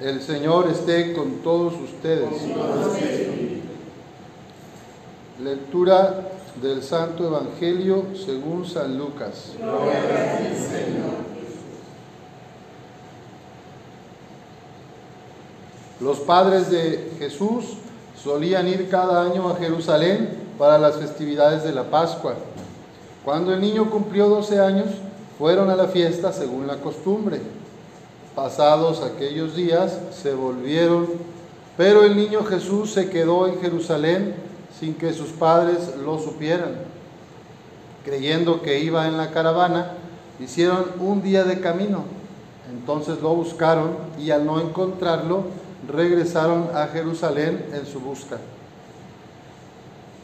El Señor esté con todos ustedes. Lectura del Santo Evangelio según San Lucas. Los padres de Jesús solían ir cada año a Jerusalén para las festividades de la Pascua. Cuando el niño cumplió 12 años, fueron a la fiesta según la costumbre. Pasados aquellos días se volvieron, pero el niño Jesús se quedó en Jerusalén sin que sus padres lo supieran. Creyendo que iba en la caravana, hicieron un día de camino. Entonces lo buscaron y al no encontrarlo, regresaron a Jerusalén en su busca.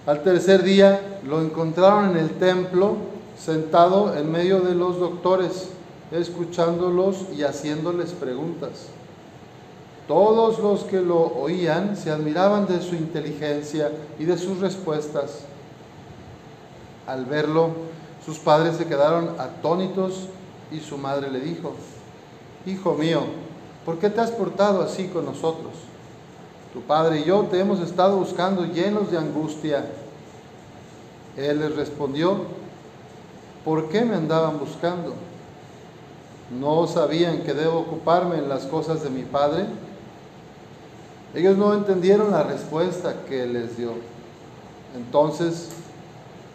Al tercer día lo encontraron en el templo, sentado en medio de los doctores escuchándolos y haciéndoles preguntas. Todos los que lo oían se admiraban de su inteligencia y de sus respuestas. Al verlo, sus padres se quedaron atónitos y su madre le dijo, Hijo mío, ¿por qué te has portado así con nosotros? Tu padre y yo te hemos estado buscando llenos de angustia. Él les respondió, ¿por qué me andaban buscando? ¿No sabían que debo ocuparme en las cosas de mi Padre? Ellos no entendieron la respuesta que les dio. Entonces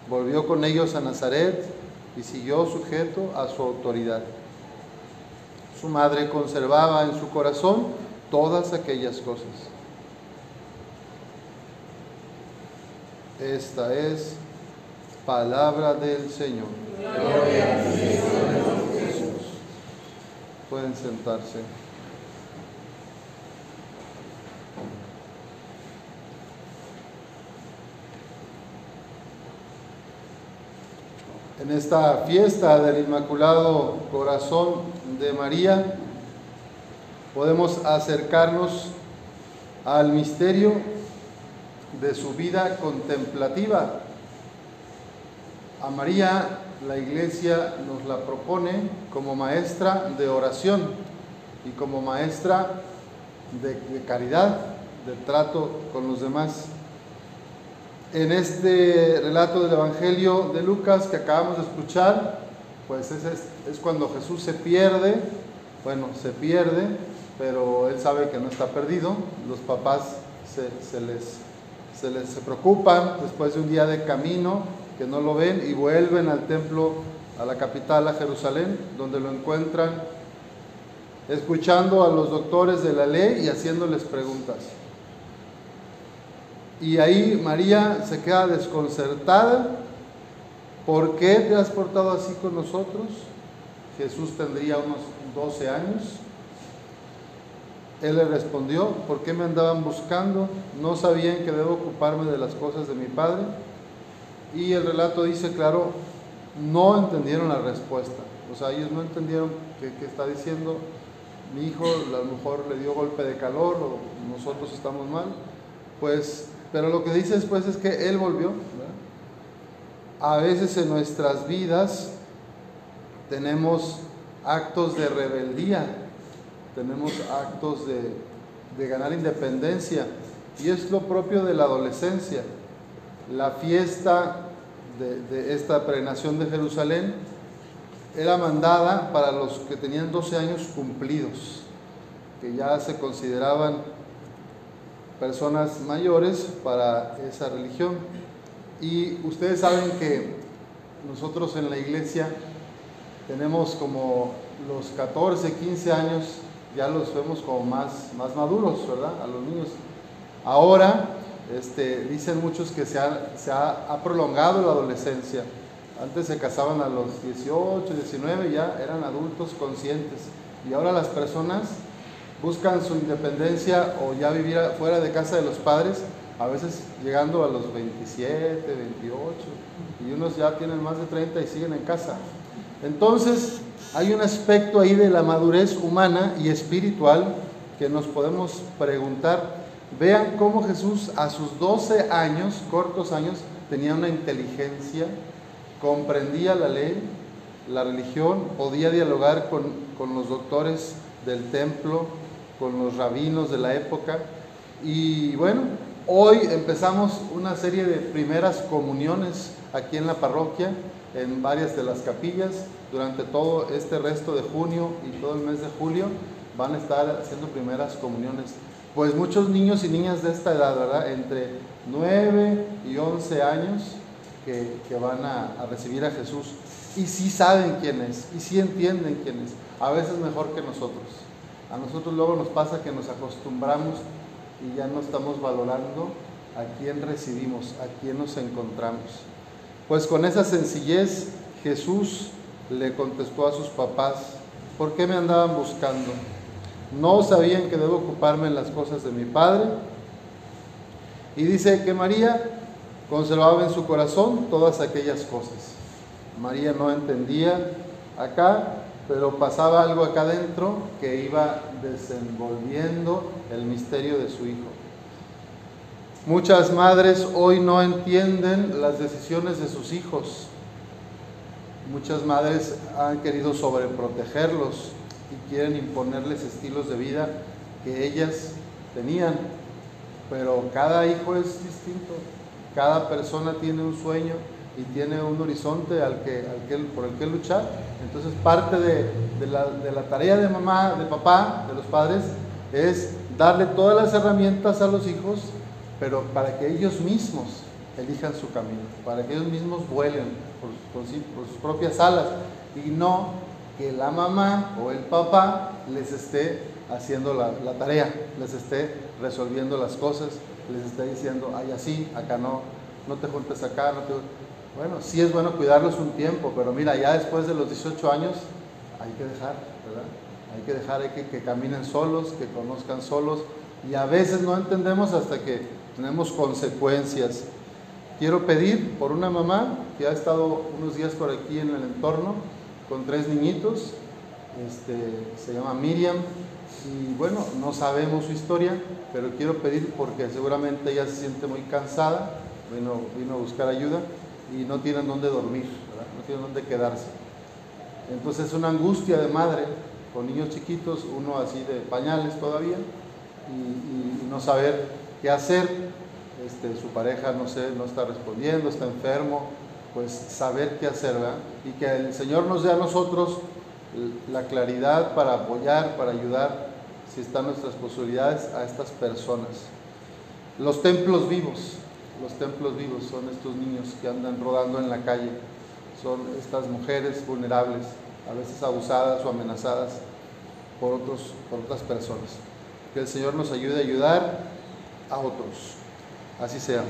volvió con ellos a Nazaret y siguió sujeto a su autoridad. Su madre conservaba en su corazón todas aquellas cosas. Esta es palabra del Señor. Gloria a Pueden sentarse. En esta fiesta del Inmaculado Corazón de María podemos acercarnos al misterio de su vida contemplativa. A María la iglesia nos la propone como maestra de oración y como maestra de, caridad, de trato con los demás. En este relato del Evangelio de Lucas que acabamos de escuchar, pues es, cuando Jesús se pierde, bueno, se pierde, pero él sabe que no está perdido, los papás se, les, se les se preocupan después de un día de camino, que no lo ven y vuelven al templo, a la capital, a Jerusalén, donde lo encuentran escuchando a los doctores de la ley y haciéndoles preguntas. Y ahí María se queda desconcertada. ¿Por qué te has portado así con nosotros? Jesús tendría unos 12 años. Él le respondió, ¿por qué me andaban buscando? ¿No sabían que debo ocuparme de las cosas de mi Padre? Y el relato dice, claro, no entendieron la respuesta. O sea, ellos no entendieron qué, está diciendo. Mi hijo a lo mejor le dio golpe de calor o nosotros estamos mal. Pues, pero lo que dice después es que él volvió. A veces en nuestras vidas tenemos actos de rebeldía, tenemos actos de, de ganar independencia. Y es lo propio de la adolescencia la fiesta de, esta peregrinación de Jerusalén era mandada para los que tenían 12 años cumplidos, que ya se consideraban personas mayores para esa religión. Y ustedes saben que nosotros en la iglesia tenemos como los 14, 15 años, ya los vemos como más, más maduros, ¿verdad? A los niños. Ahora este, dicen muchos que se, ha, prolongado la adolescencia. Antes se casaban a los 18, 19, ya eran adultos conscientes. Y ahora las personas buscan su independencia o ya vivir fuera de casa de los padres, a veces llegando a los 27, 28, y unos ya tienen más de 30 y siguen en casa. Entonces, hay un aspecto ahí de la madurez humana y espiritual que nos podemos preguntar Vean cómo Jesús a sus 12 años, cortos años, tenía una inteligencia, comprendía la ley, la religión, podía dialogar con, los doctores del templo, con los rabinos de la época. Y bueno, hoy empezamos una serie de primeras comuniones aquí en la parroquia, en varias de las capillas. Durante todo este resto de junio y todo el mes de julio van a estar haciendo primeras comuniones. Pues muchos niños y niñas de esta edad, ¿verdad? Entre 9 y 11 años que, van a, a, recibir a Jesús. Y sí saben quién es, y sí entienden quién es. A veces mejor que nosotros. A nosotros luego nos pasa que nos acostumbramos y ya no estamos valorando a quién recibimos, a quién nos encontramos. Pues con esa sencillez Jesús le contestó a sus papás, ¿por qué me andaban buscando? ¿No sabían que debo ocuparme en las cosas de mi Padre? Y dice que María conservaba en su corazón todas aquellas cosas. María no entendía acá, pero pasaba algo acá adentro que iba desenvolviendo el misterio de su hijo. Muchas madres hoy no entienden las decisiones de sus hijos. Muchas madres han querido sobreprotegerlos y quieren imponerles estilos de vida que ellas tenían. Pero cada hijo es distinto, cada persona tiene un sueño y tiene un horizonte al que, por el que luchar. Entonces parte de, la, tarea de mamá, de papá, de los padres, es darle todas las herramientas a los hijos, pero para que ellos mismos elijan su camino, para que ellos mismos vuelen por sus propias alas y no que la mamá o el papá les esté haciendo la, tarea, les esté resolviendo las cosas, les esté diciendo, ay, así, acá no, no te juntes acá, no te bueno, sí es bueno cuidarlos un tiempo, pero mira, ya después de los 18 años hay que dejar, ¿verdad? Hay que dejar hay que, que caminen solos, que conozcan solos, y a veces no entendemos hasta que tenemos consecuencias. Quiero pedir por una mamá que ha estado unos días por aquí en el entorno con tres niñitos, este, se llama Miriam, y bueno, no sabemos su historia, pero quiero pedir porque seguramente ella se siente muy cansada, vino, vino a buscar ayuda y no tienen dónde dormir, no tienen dónde quedarse. Entonces es una angustia de madre con niños chiquitos, uno así de pañales todavía, y, no saber qué hacer. Este, su pareja no, sé, no está respondiendo, está enfermo, pues saber qué hacer, ¿verdad? Y que el Señor nos dé a nosotros la claridad para apoyar, para ayudar, si están nuestras posibilidades, a estas personas. Los templos vivos, los templos vivos son estos niños que andan rodando en la calle, son estas mujeres vulnerables, a veces abusadas o amenazadas por, otros, por otras personas. Que el Señor nos ayude a ayudar a otros. Así sea.